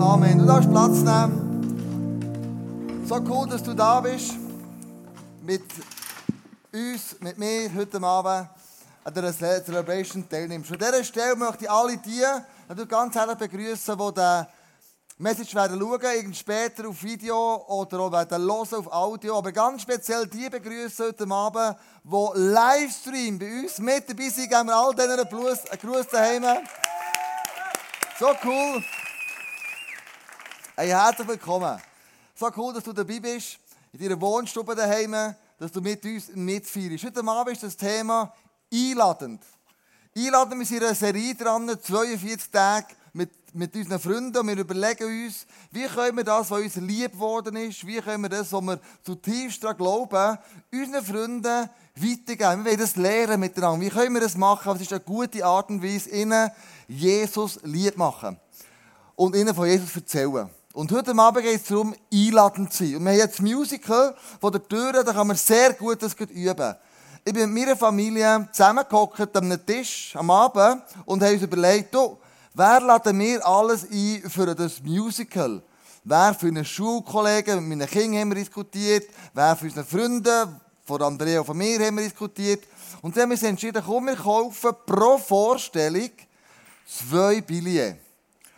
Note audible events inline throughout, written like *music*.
Amen. Du darfst Platz nehmen. So cool, dass du da bist. Mit uns, mit mir heute Abend an der Celebration teilnimmst. An dieser Stelle möchte ich alle die natürlich ganz herzlich begrüßen, die den Message werden schauen, irgend später auf Video oder auch werden hören auf Audio. Aber ganz speziell die begrüßen heute Abend, die Livestream bei uns mit dabei sind. Geben wir all denen einen Gruß daheim. So cool. Hey, herzlich willkommen. So cool, dass du dabei bist, in deiner Wohnstube daheim, dass du mit uns mitfeierst. Heute Abend ist das Thema einladend. Einladen, wir sind in einer Serie dran, 42 Tage mit, mit unseren Freunden und wir überlegen uns, wie können wir das, was uns lieb geworden ist, wie können wir das, was wir zutiefst daran glauben, unseren Freunden weitergeben. Wir wollen das lernen miteinander. Wie können wir das machen? Was ist eine gute Art und Weise, ihnen Jesus lieb machen und ihnen von Jesus erzählen. Und heute Abend geht es darum, einladend zu sein. Und wir haben jetzt Musical von der Tür, da kann man sehr gut das üben. Ich bin mit meiner Familie zusammengehockt an einem Tisch am Abend und haben uns überlegt, du, wer laden wir alles ein für das Musical? Wer für einen Schulkollegen, mit meinen Kindern haben wir diskutiert, wer für unsere Freunde, von Andrea und von mir haben wir diskutiert. Und dann haben wir uns entschieden, komm, wir kaufen pro Vorstellung zwei Billionen,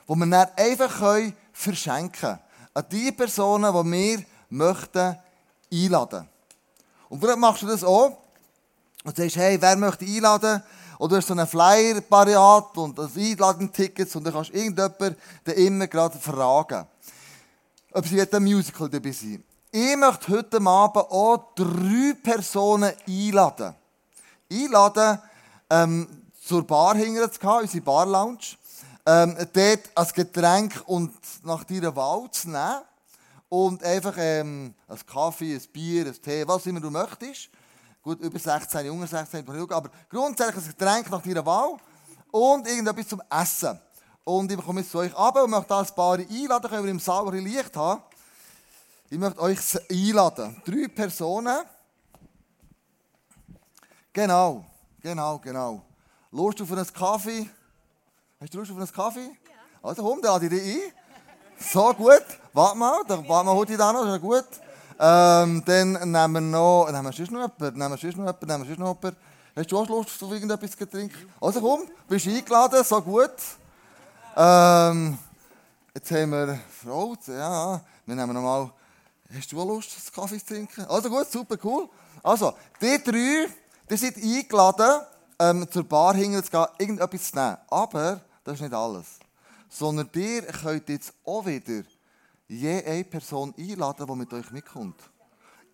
die wir dann einfach verschenken. An die Personen, die wir möchten einladen. Und vielleicht machst du das auch. Und sagst, hey, wer möchte einladen? Oder du hast so einen Flyer parat und das Einladentickets und dann kannst du irgendjemanden immer gerade fragen, ob sie ein Musical dabei sind. Ich möchte heute Abend auch drei Personen einladen. Einladen, ähm, zur Bar hinterher zu gehen, unsere Bar-Lounge. Ähm, dort ein Getränk und nach deiner Wahl zu nehmen. Und einfach ähm, ein Kaffee, ein Bier, ein Tee, was immer du möchtest. Gut, über 16, unter 16, aber grundsätzlich ein Getränk nach deiner Wahl. Und irgendetwas zum Essen. Und ich komme jetzt zu euch ab und möchte ein paar einladen, können wir im Saal ein Licht haben. Ich möchte euch einladen. Drei Personen. Genau, genau, genau. Lust auf einen Kaffee? Hast du Lust auf einen Kaffee? Ja. Also komm, dann lade ich dich ein. So gut. Warte mal, dann warte mal heute da noch, ist ja gut. Ähm, dann nehmen wir noch, nehmen wir sonst noch jemanden, nehmen wir sonst noch jemanden, nehmen wir sonst noch jemanden. Hast du auch Lust auf irgendetwas zu trinken? Also komm, bist eingeladen, so gut. Ähm, jetzt haben wir Frau, ja, wir nehmen noch mal Hast du auch Lust, einen Kaffee zu trinken? Also gut, super, cool. Also, die drei, die sind eingeladen, ähm, zur Bar hinten zu gehen, irgendetwas zu nehmen. Aber das ist nicht alles. Sondern ihr könnt jetzt auch wieder je eine Person einladen, die mit euch mitkommt.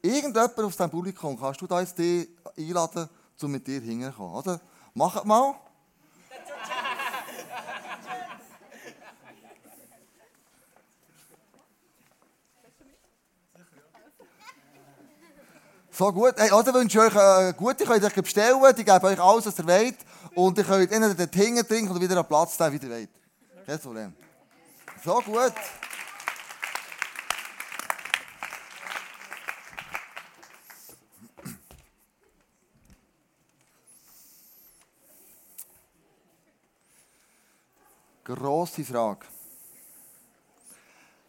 Irgendjemand aus diesem Publikum kannst du da jetzt die einladen, um mit dir hinzukommen. Oder? Macht mal. So gut. Hey, also wünsche ich euch eine gute, könnt euch bestellen, die geben euch alles, was ihr wollt. Und ihr könnt entweder dort hinten trinken oder wieder einen Platz nehmen, wie ihr wollt. Kein Problem. So gut. Grosse Frage.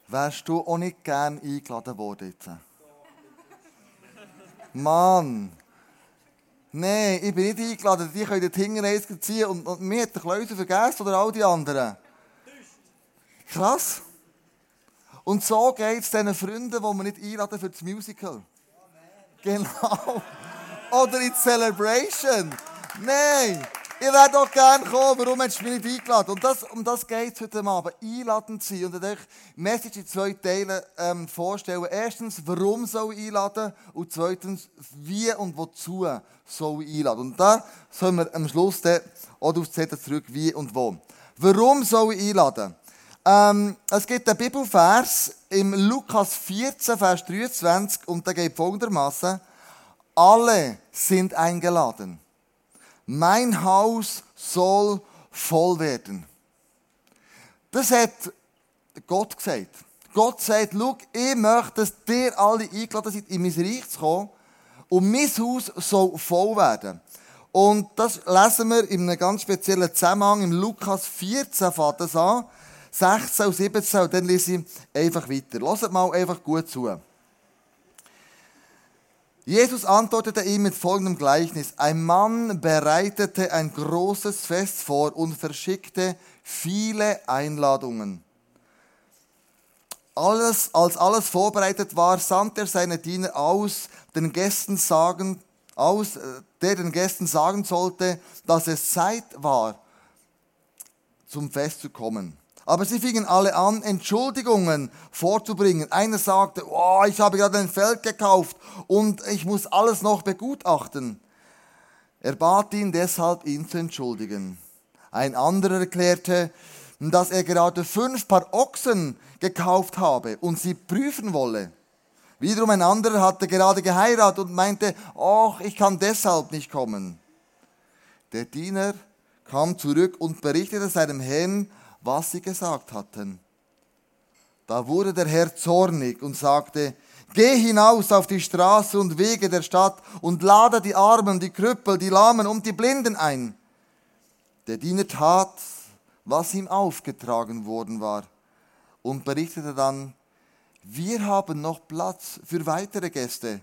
Wärst du auch nicht gern eingeladen worden jetzt? Mann. Nein, ich bin nicht eingeladen. Die können dort hinten eins ziehen und, und mir hat der Klöser vergessen oder all die anderen. Krass. Und so geht es diesen Freunden, die wir nicht einladen für das Musical. Genau. Oder in die Celebration. Nein. Ich wäre doch gerne kommen, warum hast du mich nicht eingeladen? Und das, um das geht es heute Abend. Einladend sein. Und ich euch Message in zwei Teilen ähm, vorstellen. Erstens, warum soll ich einladen? Und zweitens, wie und wozu soll ich einladen? Und da sollen wir am Schluss dann auch auf die zurück, wie und wo. Warum soll ich einladen? Ähm, es gibt einen Bibelvers im Lukas 14, Vers 23 und der geht folgendermaßen: Alle sind eingeladen. Mein Haus soll voll werden. Das hat Gott gesagt. Gott sagt, schau, ich möchte, dass ihr alle eingeladen seid, in mein Reich zu kommen. Und mein Haus soll voll werden. Und das lesen wir in einem ganz speziellen Zusammenhang. Im Lukas 14 fängt das an. 16 und 17 und dann lese ich einfach weiter. Lasst mal einfach gut zu. Jesus antwortete ihm mit folgendem Gleichnis. Ein Mann bereitete ein großes Fest vor und verschickte viele Einladungen. Alles, als alles vorbereitet war, sandte er seine Diener aus, den Gästen sagen, aus, äh, der den Gästen sagen sollte, dass es Zeit war, zum Fest zu kommen. Aber sie fingen alle an, Entschuldigungen vorzubringen. Einer sagte, oh, ich habe gerade ein Feld gekauft und ich muss alles noch begutachten. Er bat ihn deshalb, ihn zu entschuldigen. Ein anderer erklärte, dass er gerade fünf Paar Ochsen gekauft habe und sie prüfen wolle. Wiederum ein anderer hatte gerade geheiratet und meinte, ach, ich kann deshalb nicht kommen. Der Diener kam zurück und berichtete seinem Herrn, was sie gesagt hatten. Da wurde der Herr zornig und sagte, Geh hinaus auf die Straße und Wege der Stadt und lade die Armen, die Krüppel, die Lahmen und die Blinden ein. Der Diener tat, was ihm aufgetragen worden war und berichtete dann, wir haben noch Platz für weitere Gäste.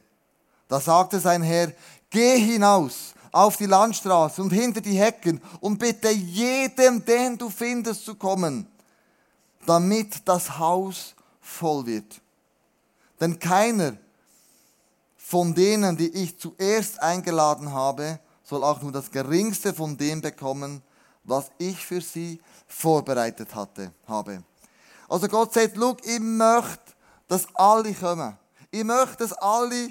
Da sagte sein Herr, geh hinaus auf die Landstraße und hinter die Hecken und bitte jedem, den du findest, zu kommen, damit das Haus voll wird. Denn keiner von denen, die ich zuerst eingeladen habe, soll auch nur das geringste von dem bekommen, was ich für sie vorbereitet hatte, habe. Also Gott sagt, schau, ich möchte, dass alle kommen. Ich möchte, dass alle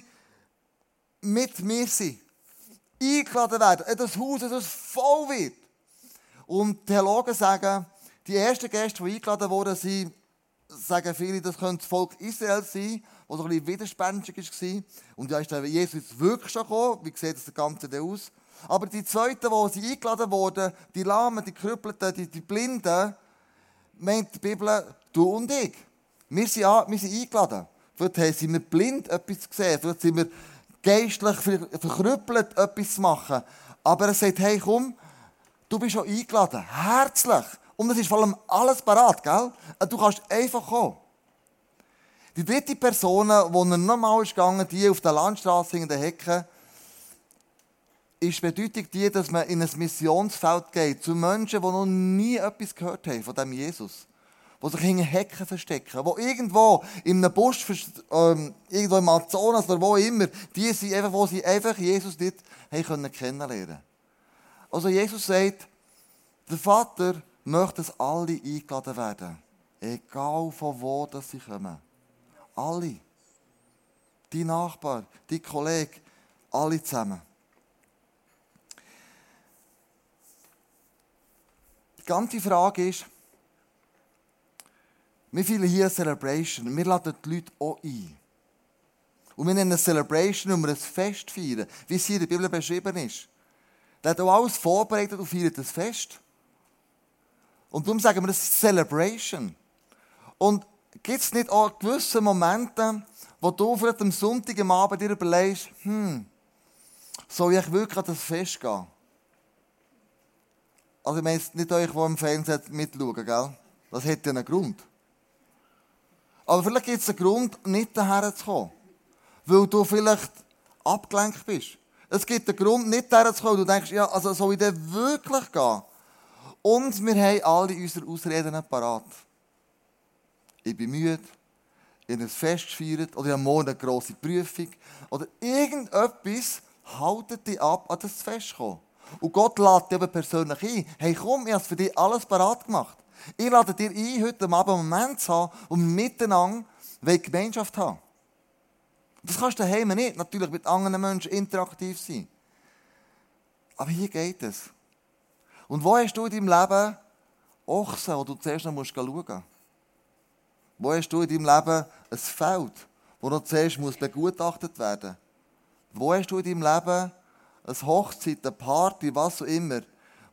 mit mir sind eingeladen werden, das Haus, dass es voll wird. Und die Theologen sagen, die ersten Gäste, die eingeladen wurden, sind, sagen viele, das könnte das Volk Israel sein, das so ein bisschen widerspenstig war. Und ja, ist der Jesus wirklich schon gekommen? Wie sieht das Ganze denn aus? Aber die zweiten, die sie eingeladen wurden, die Lahmen, die Krüppelten, die, die Blinden, meint die Bibel, du und ich. Wir sind, wir sind eingeladen. Vielleicht sind wir blind etwas gesehen, vielleicht sind wir geistlich verkrüppelt etwas zu machen. Aber er sagt, hey komm, du bist schon eingeladen. Herzlich. Und es ist vor allem alles parat, gell? Du kannst einfach kommen. Die dritte Person, die er normal ist gegangen, die auf der Landstraße in der Hecke, ist bedeutet die, dass man in ein Missionsfeld geht zu Menschen, die noch nie etwas gehört haben von dem Jesus die sich hinter Hecken verstecken, die irgendwo in einem Busch, ähm, irgendwo im Amazonas oder wo immer, die sind einfach, wo sie einfach Jesus nicht haben können kennenlernen Also Jesus sagt, der Vater möchte, dass alle eingeladen werden. Egal von wo dass sie kommen. Alle. Die Nachbar, die Kollege, alle zusammen. Die ganze Frage ist, wir feiern hier eine Celebration. Wir laden die Leute auch ein. Und wir nennen eine Celebration, um ein Fest feiern, wie es hier in der Bibel beschrieben ist. Der hat auch alles vorbereitet und feiert das Fest. Und darum sagen wir, das ist Celebration. Und gibt es nicht auch gewisse Momente, wo du vielleicht am Sonntag am Abend dir überlegst, hm, soll ich wirklich an das Fest gehen? Also ich meine nicht euch, die im Fernsehen mitschauen, gell? Das hat ja einen Grund. Aber vielleicht gibt es einen Grund, nicht daher zu kommen. Weil du vielleicht abgelenkt bist. Es gibt einen Grund, nicht daher zu kommen. Du denkst, ja, also soll ich denn wirklich gehen? Und wir haben alle unsere Ausreden parat. Ich bin müde, ich habe ein Fest gefeiert, oder ich habe morgen eine grosse Prüfung, oder irgendetwas haltet dich ab, an das Fest zu kommen. Und Gott lädt dich aber persönlich ein. Hey, komm, ich habe für dich alles parat gemacht. Ich lade dir ein, heute Abend einen Moment zu haben, wir miteinander Gemeinschaft haben Das kannst du daheim nicht, natürlich mit anderen Menschen interaktiv sein. Aber hier geht es. Und wo hast du in deinem Leben Ochsen, wo du zuerst noch schauen musst? Wo hast du in deinem Leben ein Feld, wo noch zuerst muss begutachtet werden Wo hast du in deinem Leben eine Hochzeit, eine Party, was auch immer,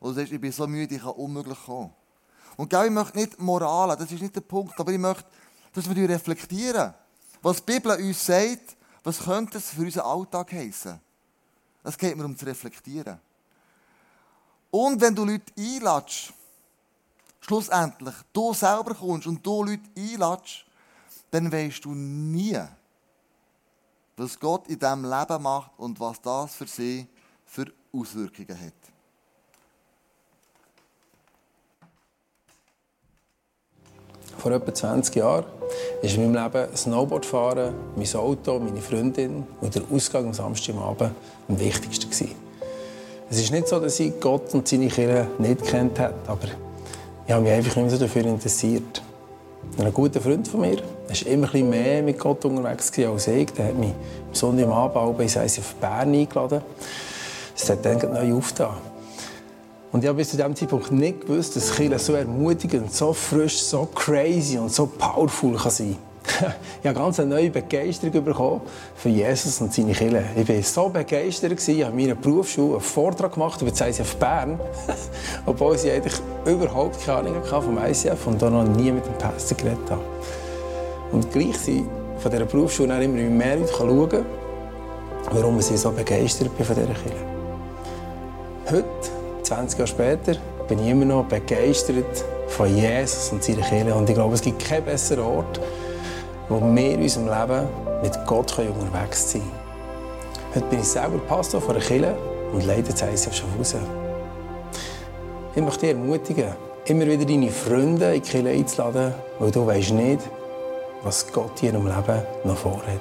wo du sagst, ich bin so müde, ich kann unmöglich kommen? Und ich möchte nicht Moral, das ist nicht der Punkt, aber ich möchte, dass wir reflektieren. Was die Bibel uns sagt, was könnte es für unseren Alltag heißen? Es geht mir um zu reflektieren. Und wenn du Leute einladest, schlussendlich du selber kommst und du Leute einladest, dann weißt du nie, was Gott in diesem Leben macht und was das für sie für Auswirkungen hat. Vor etwa 20 Jahren war in meinem Leben Snowboardfahren, mein Auto, meine Freundin und der Ausgang am Samstagabend am wichtigsten. Es ist nicht so, dass ich Gott und seine Kirche nicht kennt habe, aber ich habe mich einfach nicht so dafür interessiert. Ein guter Freund von mir war immer ein mehr mit Gott unterwegs als ich. Der hat mich am Sonntagabend ins ICF Bern eingeladen. Es hat dann neu aufgetan. Und ich habe bis zu diesem Zeitpunkt nicht gewusst, dass Kirche so ermutigend, so frisch, so crazy und so powerful kann sein kann *laughs* ich habe ganz eine neue Begeisterung bekommen für Jesus und seine Kirche. Ich war so begeistert, ich habe in meiner Berufsschule einen Vortrag gemacht über das ICF Bern, *laughs* obwohl ich eigentlich überhaupt keine Ahnung hatte vom ICF und da noch nie mit dem Pastor geredet habe. Und gleich sind von dieser Berufsschule immer mehr Leute schauen, warum ich so begeistert bin von dieser Kirche. Heute, 20 Jahre später, bin ich immer noch begeistert von Jesus und seiner Kirche. Und ich glaube, es gibt keinen besseren Ort, wo wir in unserem Leben mit Gott unterwegs sein können. Heute bin ich selber Pastor von einer Kirche und leite das ICF Schaffhausen. Ich möchte dich ermutigen, immer wieder deine Freunde in die Kirche einzuladen, weil du weißt nicht, was Gott in ihrem Leben noch vorhat.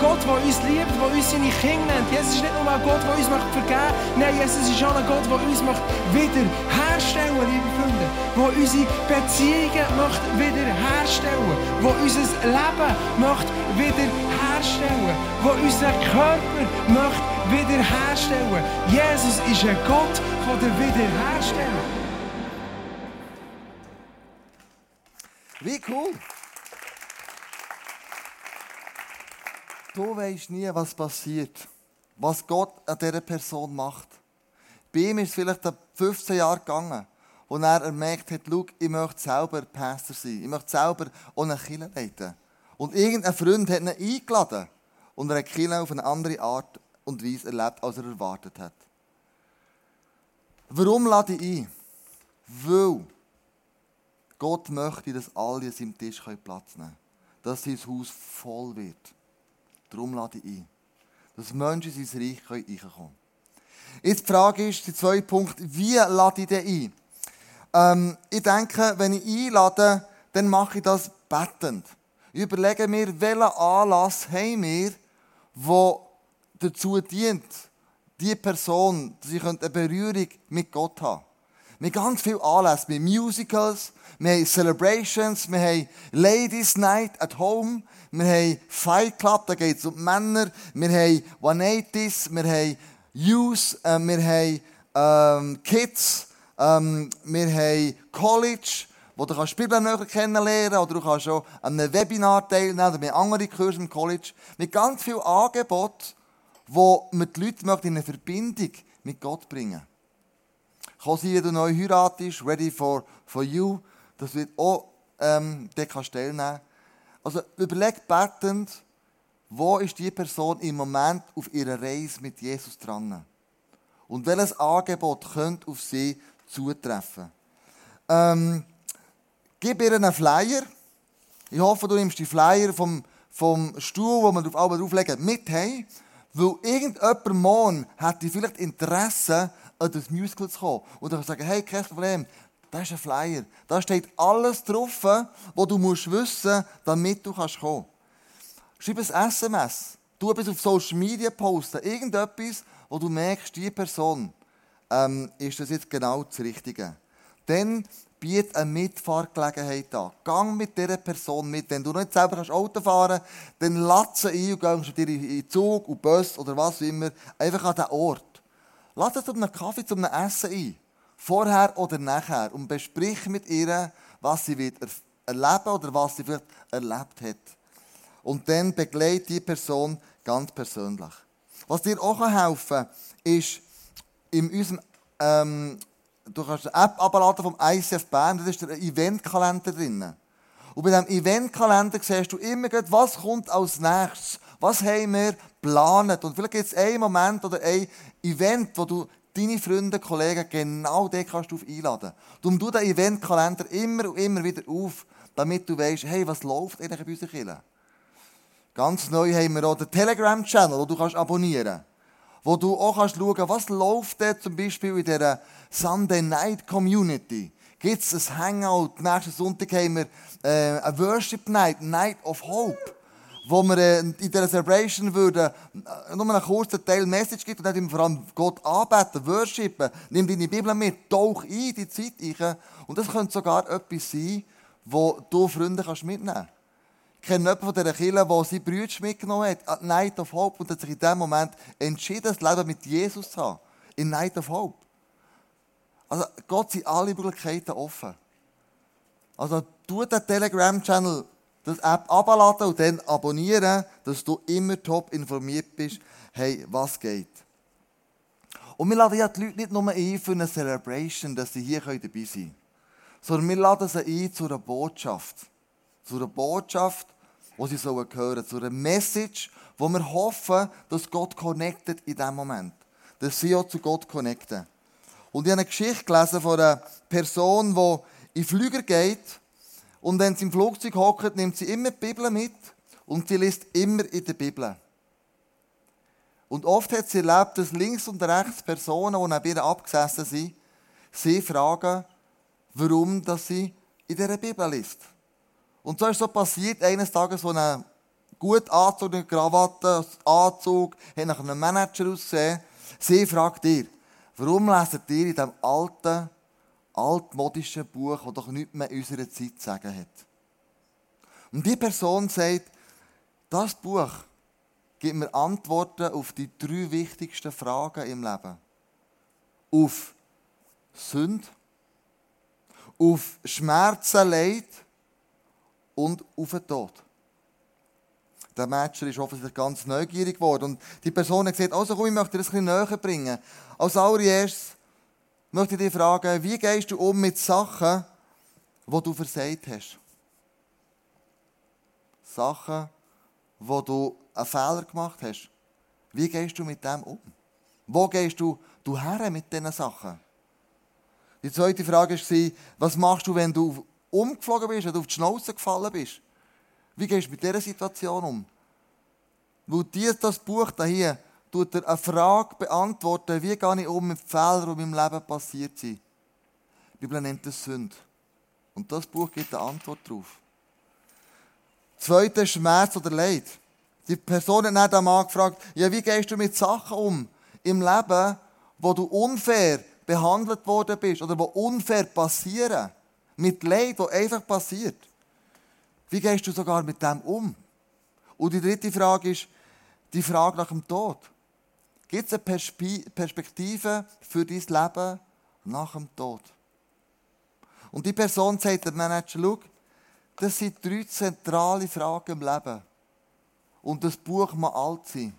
Gott, der uns liebt, der uns seine Kinder nennt. Jesus ist nicht nur ein Gott, der uns vergeben möchte. Nein, Jesus ist auch ein Gott, der uns wiederherstellen möchte, liebe Freunde. Der unsere Beziehungen möchte wiederherstellen Der unser Leben möchte wiederherstellen Der unseren Körper möchte wiederherstellen Jesus ist ein Gott von der Wiederherstellung. Wie cool! Du weißt nie, was passiert, was Gott an dieser Person macht. Bei ihm ist es vielleicht 15 Jahre gegangen, wo er gemerkt hat, schau, ich möchte selber Pastor sein, ich möchte selber ohne Kirche leiten. Und irgendein Freund hat ihn eingeladen und er hat Kirche auf eine andere Art und Weise erlebt, als er erwartet hat. Warum lade ich ein? Weil Gott möchte, dass alle an seinem Tisch Platz nehmen können. Dass sein Haus voll wird. Darum lade ich ein. Dass Menschen in sein Reich reinkommen können. Jetzt die Frage ist, der zweite Punkt, wie lade ich den ein? Ähm, ich denke, wenn ich einlade, dann mache ich das bettend. Ich überlege mir, welchen Anlass haben wir, der dazu dient, die Person, dass ich eine Berührung mit Gott haben Wir haben ganz viele Anlässe. Wir haben Musicals, wir haben Celebrations, wir haben Ladies Night at Home, wir haben Fight Club, da geht es um Männer. Wir haben 180s, wir haben Youth, äh, wir haben ähm, Kids, ähm, wir haben College, wo du kannst Bibel kennenlernen oder du kannst auch an einem Webinar teilnehmen oder bei anderen Kursen im College. Mit ganz vielen Angeboten, wo wir die Leute in eine Verbindung mit Gott bringen Kann sein, wenn du neu heiratest, ready for, for you, dass du auch ähm, dort teilnehmen also überleg betend, wo ist die Person im Moment auf ihrer Reise mit Jesus dran? Und welches Angebot könnte auf sie zutreffen? Ähm, gib ihr einen Flyer. Ich hoffe, du nimmst die Flyer vom, vom Stuhl, wo man drauf, drauflegen, mit hey, weil irgendjemand morgen hätte vielleicht Interesse, an das Musical zu kommen. Und dann sagen, hey, kein Problem, das ist ein Flyer. Da steht alles drauf, was du musst wissen damit du kommen kannst. Schreib ein SMS. Du etwas auf Social Media posten. Irgendetwas, wo du merkst, diese Person ähm, ist das jetzt genau das Richtige. Dann biete eine Mitfahrgelegenheit an. Gang mit dieser Person mit. Wenn du nicht selber Auto fahren kannst, dann lass sie ein und gehst mit dir in Zug, und Bus oder was auch immer. Einfach an den Ort. Sie zu einem Kaffee, zu einem Essen ein vorher oder nachher, und besprich mit ihr, was sie wird erleben oder was sie vielleicht erlebt hat. Und dann begleite die Person ganz persönlich. Was dir auch helfen kann, ist in unserem, ähm, du kannst eine App abladen vom ICF Bern, da ist der Eventkalender drin. Und bei diesem Eventkalender siehst du immer, was kommt als nächstes. Was haben wir geplant? Und vielleicht gibt es einen Moment oder ein Event, wo du deine Freunde, Kollegen, genau dort kannst du einladen. Darum du den Eventkalender immer und immer wieder auf, damit du weißt, hey, was läuft eigentlich bei unserer Kirche? Ganz neu haben wir auch den Telegram-Channel, wo du kannst abonnieren kannst. Wo du auch kannst schauen was läuft dort zum Beispiel in dieser Sunday Night Community. Gibt es ein Hangout? Nächsten Sonntag haben wir äh, eine Worship Night, Night of Hope wo wir äh, in dieser Celebration würden, äh, nur einen kurzen Teil Message gibt und dann vor allem Gott anbeten, worshipen. Nimm deine Bibel mit, tauch ein die Zeit ein. Und das könnte sogar etwas sein, wo du Freunde kannst mitnehmen kannst. Ich kenne jemanden von dieser Kirche, der seine Brüder mitgenommen hat, Night of Hope, und hat sich in diesem Moment entschieden, das Leben mit Jesus zu haben. In Night of Hope. Also Gott sind alle Möglichkeiten offen. Also tu den Telegram-Channel das App abladen und dann abonnieren, dass du immer top informiert bist, hey, was geht. Und wir laden ja die Leute nicht nur ein für eine Celebration, dass sie hier dabei sein können, sondern wir laden sie ein zu einer Botschaft. Zu einer Botschaft, die sie sollen hören zu einer Message, wo wir hoffen, dass Gott connectet in diesem Moment. Dass sie auch zu Gott connecten. Und ich habe eine Geschichte gelesen von einer Person, die in Flüger geht und wenn sie im Flugzeug hockt, nimmt sie immer die Bibel mit und sie liest immer in der Bibel. Und oft hat sie erlebt, dass links und rechts Personen, die neben ihr abgesessen sind, sie fragen, warum dass sie in dieser Bibel liest. Und so ist so passiert, eines Tages, wo ein gut angezogene Krawatte, Anzug, hat nach einem Manager ausgesehen. Sie fragt ihr, warum leset ihr in diesem alten, altmodischen Buch, das doch nichts mehr unserer Zeit zu sagen hat. Und die Person sagt, das Buch gibt mir Antworten auf die drei wichtigsten Fragen im Leben. Auf Sünde, auf Schmerzen, Leid und auf den Tod. Der Matcher ist offensichtlich ganz neugierig geworden. Und die Person hat gesagt, also komm, ich möchte dir das ein bisschen näher bringen. Als allererstes möchte ich dich fragen, wie gehst du um mit Sachen, die du versagt hast? Sachen, wo du einen Fehler gemacht hast. Wie gehst du mit dem um? Wo gehst du, du her mit diesen Sachen? Die zweite Frage war, was machst du, wenn du umgeflogen bist, wenn du auf die Schnauze gefallen bist? Wie gehst du mit dieser Situation um? Weil dir das Buch hier tut er eine Frage beantworten, wie gehe ich um mit Fehlern, die in meinem Leben passiert sind. Die Bibel nennt das Sünde. Und das Buch gibt eine Antwort darauf. Zweite Schmerz oder Leid. Die Person hat dann den Mann gefragt, ja, wie gehst du mit Sachen um im Leben, wo du unfair behandelt worden bist oder wo unfair passieren. Mit Leid, wo einfach passiert. Wie gehst du sogar mit dem um? Und die dritte Frage ist die Frage nach dem Tod. Gibt es eine Perspektive für dein Leben nach dem Tod? Und die Person sagt der Manager, schau, das sind drei zentrale Fragen im Leben. Und das Buch mag alt sein.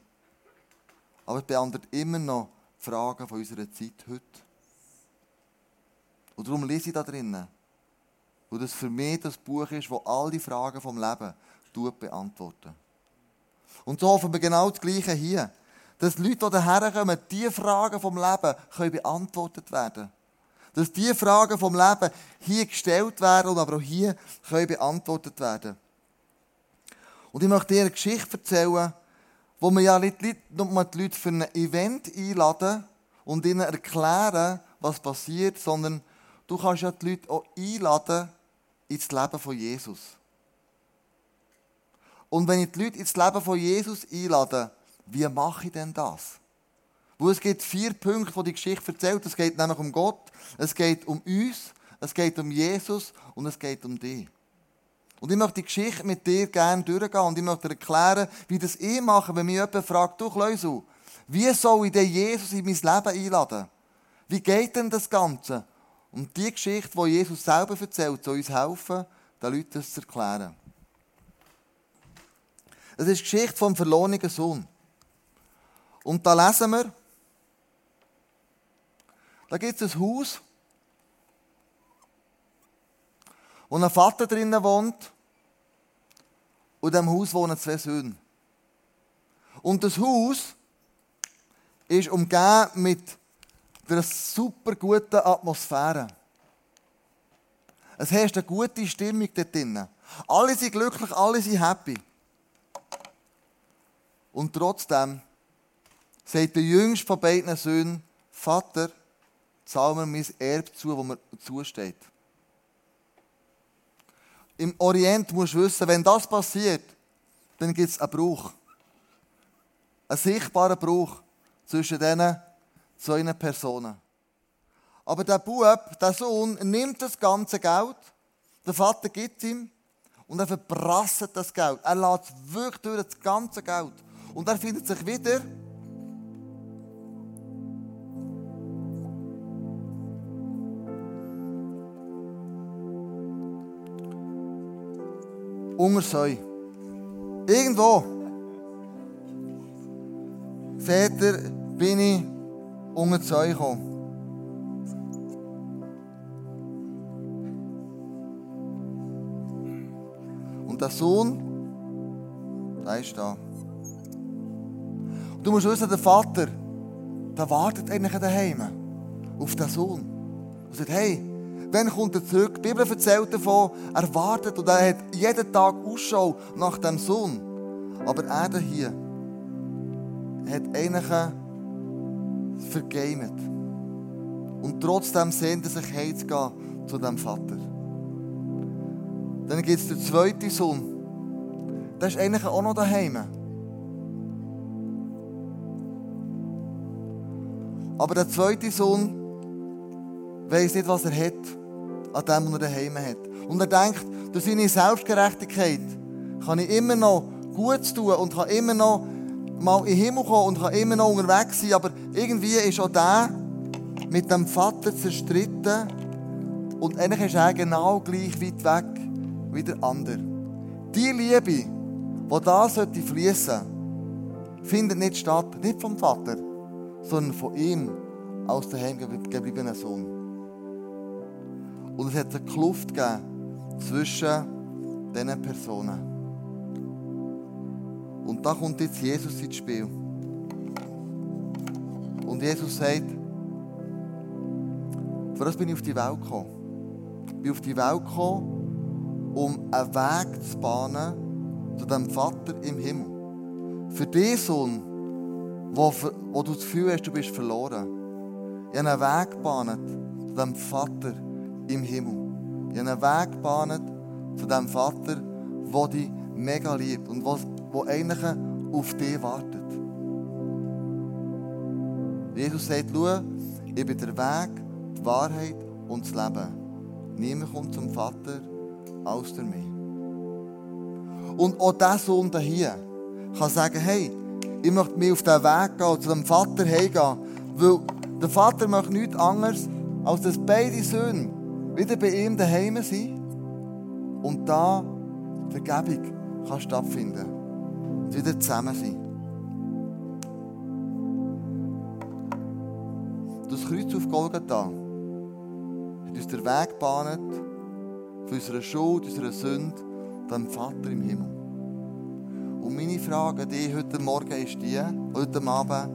Aber es beantwortet immer noch Fragen von unserer Zeit heute. Und darum lese ich da drinnen. Und das für mich das Buch ist, das all die Fragen vom Leben beantwortet. Und so hoffen wir genau das Gleiche hier. Dass die Leute, die daher kommen, diese Fragen vom Leben können beantwortet werden. Dass diese Fragen vom Leben hier gestellt werden und aber auch hier können beantwortet werden. Und ich möchte dir eine Geschichte erzählen, wo wir ja nicht nur die Leute für ein Event einladen und ihnen erklären, was passiert, sondern du kannst ja die Leute auch einladen ins Leben von Jesus. Und wenn ich die Leute ins Leben von Jesus einlade, wie mache ich denn das? Wo es gibt vier Punkte, die die Geschichte erzählt. Es geht nämlich um Gott, es geht um uns, es geht um Jesus und es geht um dich. Und ich möchte die Geschichte mit dir gerne durchgehen und ich möchte dir erklären, wie das ich mache, wenn mich jemand fragt, du Kleusel, wie soll ich denn Jesus in mein Leben einladen? Wie geht denn das Ganze? Und die Geschichte, die Jesus selber erzählt, soll uns helfen, den Leuten das zu erklären. Es ist die Geschichte vom verlorenen Sohn. Und da lesen wir, da gibt es ein Haus, wo ein Vater drinnen wohnt und in diesem Haus wohnen zwei Söhne. Und das Haus ist umgeben mit einer super guten Atmosphäre. Es herrscht eine gute Stimmung dort drinnen. Alle sind glücklich, alle sind happy. Und trotzdem sagt der jüngste von beiden Söhnen, Vater, zahl mir mein Erbe zu, das mir zusteht. Im Orient musst du wissen, wenn das passiert, dann gibt es einen Bruch. Einen sichtbaren Bruch zwischen diesen zwei Personen. Aber der Bub, der Sohn, nimmt das ganze Geld, der Vater gibt ihm und er verprasst das Geld. Er lässt wirklich durch das ganze Geld. Und er findet sich wieder unter Säu. Irgendwo. Ihr, bin ich unter Säu gekommen. Und der Sohn, der ist da. Und du musst wissen, der Vater, der wartet eigentlich daheim auf den Sohn. Und sagt, hey, Wann kommt er zurück? Die Bibel erzählt davon, er wartet und er hat jeden Tag Ausschau nach dem Sohn. Aber er hier hat eigentlich vergamet. Und trotzdem sehnt er sich heimzugehen zu dem Vater. Dann gibt es den zweiten Sohn. Der ist eigentlich auch noch daheim. Aber der zweite Sohn weiß nicht, was er hat, an dem, was er daheim hat. Und er denkt, durch seine Selbstgerechtigkeit kann ich immer noch Gutes tun und kann immer noch mal in den Himmel kommen und kann immer noch unterwegs sein. Aber irgendwie ist auch der mit dem Vater zerstritten und eigentlich ist er genau gleich weit weg wie der andere. Die Liebe, die da sollte fließen, findet nicht statt, nicht vom Vater, sondern von ihm als der heimgebliebenen Sohn. Und es hat eine Kluft gegeben zwischen diesen Personen. Und da kommt jetzt Jesus ins Spiel. Und Jesus sagt, für das bin ich auf die Welt gekommen. Ich bin auf die Welt gekommen, um einen Weg zu bahnen zu dem Vater im Himmel. Für den Sohn, wo, wo du das Gefühl hast, du bist verloren. Ich habe einen Weg gebahnt zu dem Vater im Himmel. Ich habe einen Weg gebahnt zu dem Vater, der dich mega liebt und der eigentlich auf dich wartet. Jesus sagt, schau, ich bin der Weg, die Wahrheit und das Leben. Niemand kommt zum Vater aus der mir. Und auch dieser Sohn hier kann sagen, hey, ich möchte mich auf diesen Weg gehen, zu dem Vater heimgehen, weil der Vater möchte nichts anderes, als dass beide Söhne wieder bei ihm daheim sein und da Vergebung kann stattfinden und wieder zusammen sein. Das Kreuz auf Golgatha hat uns den Weg gebahnt für unsere Schuld, unsere Sünde dem Vater im Himmel. Und meine Frage an dich heute Morgen ist die, heute Abend,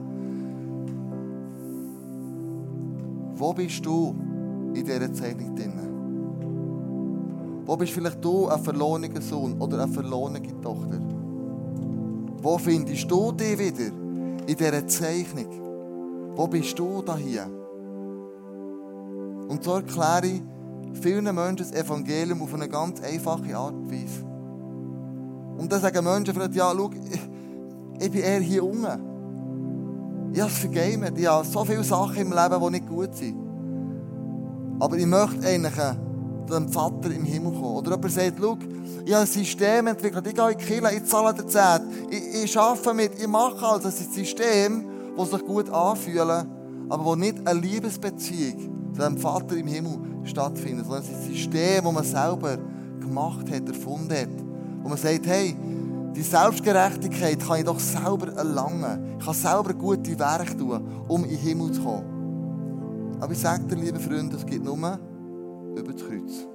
wo bist du in dieser Zeichnung drin? Wo bist vielleicht du ein verlorener Sohn oder eine verlorene Tochter? Wo findest du dich wieder in dieser Zeichnung? Wo bist du da hier? Und so erkläre ich vielen Menschen das Evangelium auf eine ganz einfache Art und Weise. Und dann sagen Menschen vielleicht, ja, schau, ich, bin eher hier unten. Ich habe es vergamet. Ich habe so viele Sachen im Leben, die nicht gut sind. Aber ich möchte eigentlich dem Vater im Himmel kommen. Oder jemand sagt, schau, ich habe ein System entwickelt, ich gehe in die Kirche, ich zahle den Zehnt, ich, ich arbeite mit, ich mache also ein System, das sich gut anfühlt, aber wo nicht eine Liebesbeziehung zu dem Vater im Himmel stattfindet, sondern ein System, das man selber gemacht hat, erfunden hat, wo man sagt, hey, die Selbstgerechtigkeit kann ich doch selber erlangen. Ich kann selber gute Werke tun, um in den Himmel zu kommen. Aber ich sage dir, liebe Freunde, es gibt nur über das Kreuz.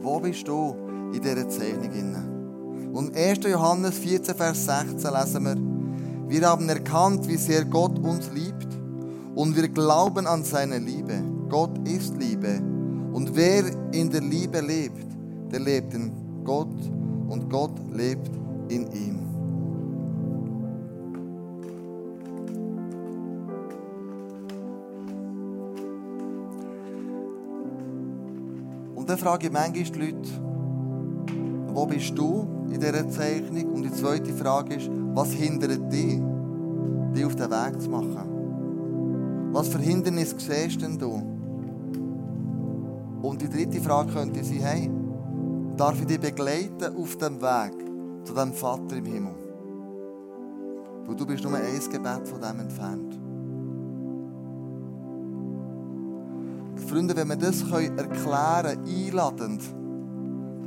Wo bist du in dieser Zeichnung? Und 1. Johannes 14, Vers 16 lesen wir, Wir haben erkannt, wie sehr Gott uns liebt und wir glauben an seine Liebe. Gott ist Liebe und wer in der Liebe lebt, der lebt in Gott und Gott lebt in ihm. Und dann frage ich manchmal die Leute, wo bist du in dieser Zeichnung? Und die zweite Frage ist, was hindert dich, dich auf den Weg zu machen? Was für Hindernisse siehst denn du? Und die dritte Frage könnte sein, hey, darf ich dich begleiten auf dem Weg zu dem Vater im Himmel? Weil du bist nur ein Gebet von dem entfernt. Freunde, wenn wir das erklären können, einladend,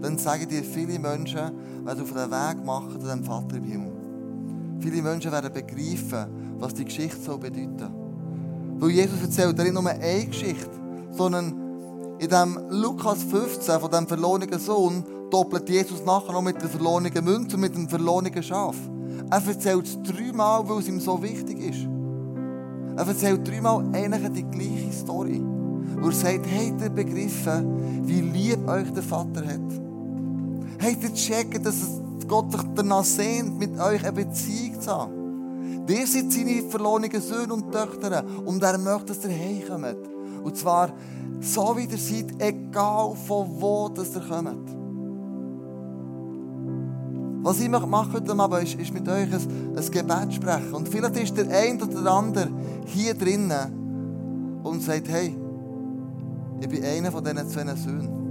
dann sagen dir viele Menschen, werden auf den Weg machen zu dem Vater im Himmel. Viele Menschen werden begreifen, was die Geschichte so bedeutet. Weil Jesus erzählt nicht nur eine Geschichte, sondern in dem Lukas 15 von dem verlorenen Sohn doppelt Jesus nachher noch mit der verlorenen Münze und mit dem verlorenen Schaf. Er erzählt es dreimal, weil es ihm so wichtig ist. Er erzählt dreimal eigentlich die gleiche Story. Wo er sagt, habt ihr begriffen, wie lieb euch der Vater hat? Habt ihr gecheckt, dass Gott sich danach sehnt, mit euch eine Beziehung zu haben? Ihr seid seine verlorenen Söhne und Töchter und er möchte, dass ihr heimkommt. Und zwar so, wie ihr seid, egal von wo dass ihr kommt. Was ich heute Abend ist, ist mit euch ein, ein Gebet sprechen. Und vielleicht ist der eine oder der andere hier drinnen und sagt, hey, ich bin einer von diesen zwei Söhnen.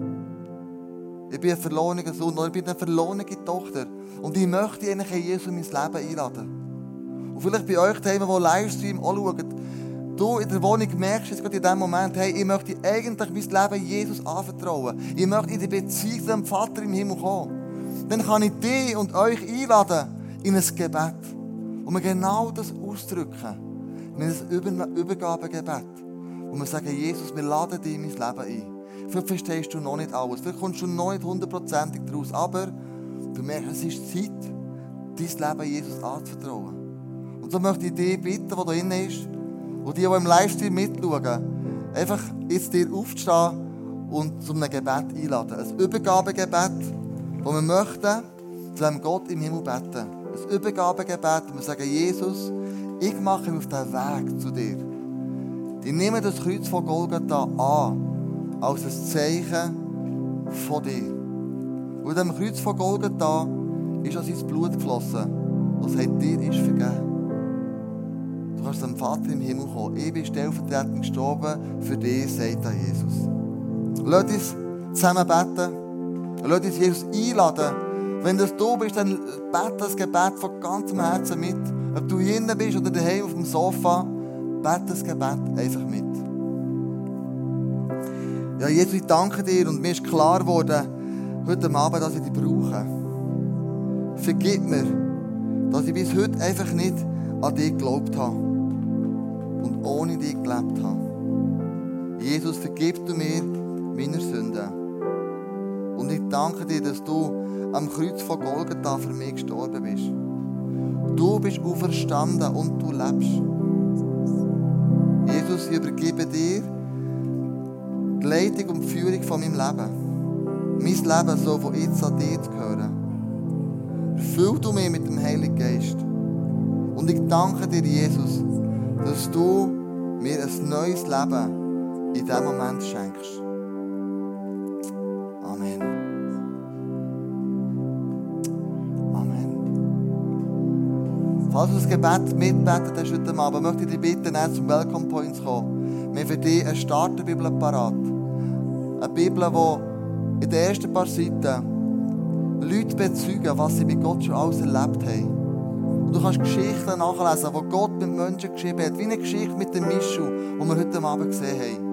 Ich bin ein verlorener Sohn oder ich bin eine verlorene Tochter. Und ich möchte eigentlich in Jesus in mein Leben einladen. Und vielleicht bei euch, die, die Livestream auch schauen, du in der Wohnung merkst jetzt gerade in diesem Moment, hey, ich möchte eigentlich mein Leben Jesus anvertrauen. Ich möchte in die Beziehung zu dem Vater im Himmel kommen. Dann kann ich dich und euch einladen in ein Gebet. Und wir genau das ausdrücken. In ein Übergabegebet. Und wir sagen, Jesus, wir laden dich in mein Leben ein. Vielleicht verstehst du noch nicht alles, vielleicht kommst du noch nicht hundertprozentig daraus, aber du merkst, es ist Zeit, dein Leben Jesus anzuvertrauen. Und so möchte ich dich bitten, der da drin ist, und die, die im Livestream mitschauen, einfach jetzt dir aufzustehen und zu einem Gebet einladen. Ein Übergabegebet, wo wir möchten zu einem Gott im Himmel beten. Ein Übergabegebet, wo wir sagen, Jesus, ich mache mich auf den Weg zu dir. Ich nehme das Kreuz von Golgatha an, als ein Zeichen von dir. Und dem Kreuz von Golgatha ist an sein Blut geflossen. Das hat dir ist vergeben. Du kannst zum Vater im Himmel kommen. Ich bin stellvertretend gestorben für dich, sagt er Jesus. Lass uns zusammen beten. Lass uns Jesus einladen. Wenn das du bist, dann bete das Gebet von ganzem Herzen mit. Ob du hier bist oder daheim auf dem Sofa, bete das Gebet einfach mit. Ja, Jesus, ich danke dir und mir ist klar geworden, heute Abend, dass ich dich brauche. Vergib mir, dass ich bis heute einfach nicht an dich geglaubt habe und ohne dich gelebt habe. Jesus, vergib du mir meine Sünden. Und ich danke dir, dass du am Kreuz von Golgatha für mich gestorben bist. Du bist auferstanden und du lebst. Ich übergebe dir die Leitung und die Führung von meinem Leben. Mein Leben soll von jetzt an dir zu gehören. Erfüll du mich mit dem Heiligen Geist. Und ich danke dir, Jesus, dass du mir ein neues Leben in diesem Moment schenkst. Falls du das Gebet mitbetet hast heute Abend, möchte ich dich bitten, zum Welcome Point zu kommen. Wir haben für dich eine Starterbibel parat. Eine Bibel, die in den ersten paar Seiten Leute bezeugen, was sie mit Gott schon alles erlebt haben. Und du kannst Geschichten nachlesen, die Gott mit Menschen geschrieben hat. Wie eine Geschichte mit dem Mischu, die wir heute Abend gesehen haben.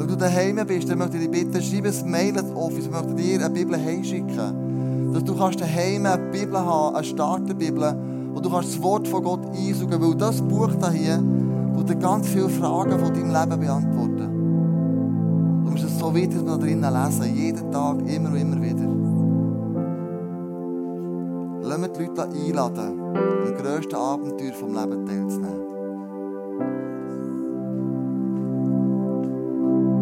Wenn du daheim bist, dann möchte ich dich bitten, schreib ein Mail ins Office, ich möchte dir eine Bibel heimschicken. Dass du kannst daheim eine Bibel haben, eine Starterbibel, wo du kannst das Wort von Gott einsaugen Weil das Buch hier, tut dir ganz viele Fragen von deinem Leben beantworten. Du musst es so weit, dass drinnen lesen, jeden Tag, immer und immer wieder. lassen wir die Leute einladen, am grössten Abenteuer vom Leben teilzunehmen.